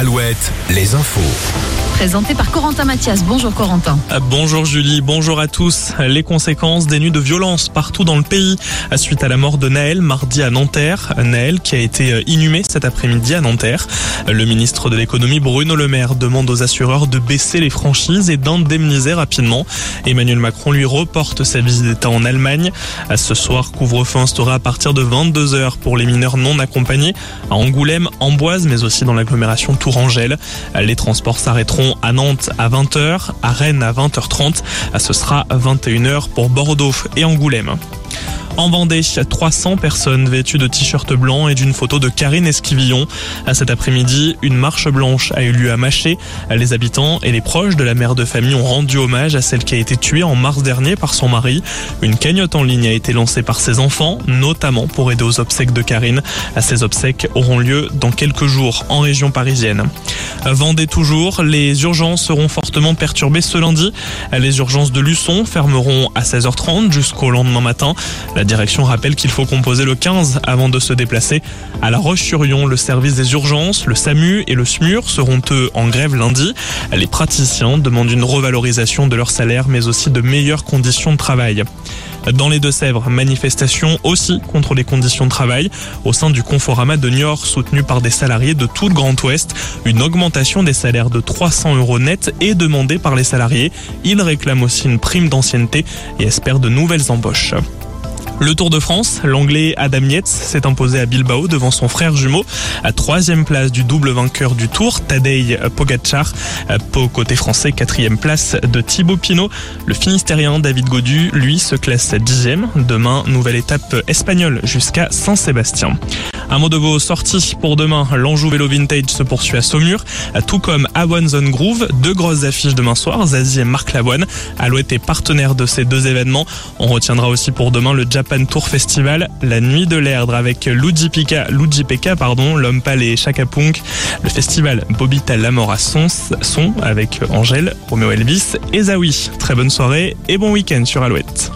Alouette, les infos. Présenté par Corentin Mathias. Bonjour Corentin. Bonjour Julie, bonjour à tous. Les conséquences des nuits de violence partout dans le pays suite à la mort de Naël mardi à Nanterre. Naël qui a été inhumé cet après-midi à Nanterre. Le ministre de l'économie Bruno Le Maire demande aux assureurs de baisser les franchises et d'indemniser rapidement. Emmanuel Macron lui reporte sa visite d'État en Allemagne. Ce soir, couvre-feu instauré à partir de 22h pour les mineurs non accompagnés à Angoulême, Amboise, mais aussi dans l'agglomération Tourangelle. Les transports s'arrêteront à Nantes à 20h, à Rennes à 20h30. Ce sera 21h pour Bordeaux et Angoulême. En Vendée, 300 personnes vêtues de t-shirts blancs et d'une photo de Karine Esquivillon. Cet après-midi, une marche blanche a eu lieu à Maché. Les habitants et les proches de la mère de famille ont rendu hommage à celle qui a été tuée en mars dernier par son mari. Une cagnotte en ligne a été lancée par ses enfants, notamment pour aider aux obsèques de Karine. Ces obsèques auront lieu dans quelques jours en région parisienne. Vendée toujours, les urgences seront fortement perturbées ce lundi. Les urgences de Luçon fermeront à 16h30 jusqu'au lendemain matin. La direction rappelle qu'il faut composer le 15 avant de se déplacer. À La Roche-sur-Yon, le service des urgences, le SAMU et le SMUR seront eux en grève lundi. Les praticiens demandent une revalorisation de leur salaire mais aussi de meilleures conditions de travail. Dans les Deux-Sèvres, manifestation aussi contre les conditions de travail au sein du Conforama de Niort soutenu par des salariés de tout le Grand Ouest. Une augmentation des salaires de 300 euros net est demandée par les salariés. Ils réclament aussi une prime d'ancienneté et espèrent de nouvelles embauches. Le Tour de France, l'anglais Adam Yates s'est imposé à Bilbao devant son frère jumeau à troisième place du double vainqueur du Tour, Tadej Pogacar. Pau côté français, quatrième place de Thibaut Pinot. Le Finistérien David Godu, lui, se classe dixième. Demain, nouvelle étape espagnole jusqu'à Saint-Sébastien. Un mot de vos sorties pour demain. L'Anjou Vélo Vintage se poursuit à Saumur, tout comme One Zone Groove. Deux grosses affiches demain soir, Zazie et Marc Lavoine. Alouette est partenaire de ces deux événements. On retiendra aussi pour demain le Japan Tour Festival, la nuit de l'Erdre avec Luigi Pika, Luigi Peka, pardon, l'homme pâle et Chaka Punk. Le festival Bobita Lamora Son, son avec Angèle, Romeo Elvis et Zawi. Très bonne soirée et bon week-end sur Alouette.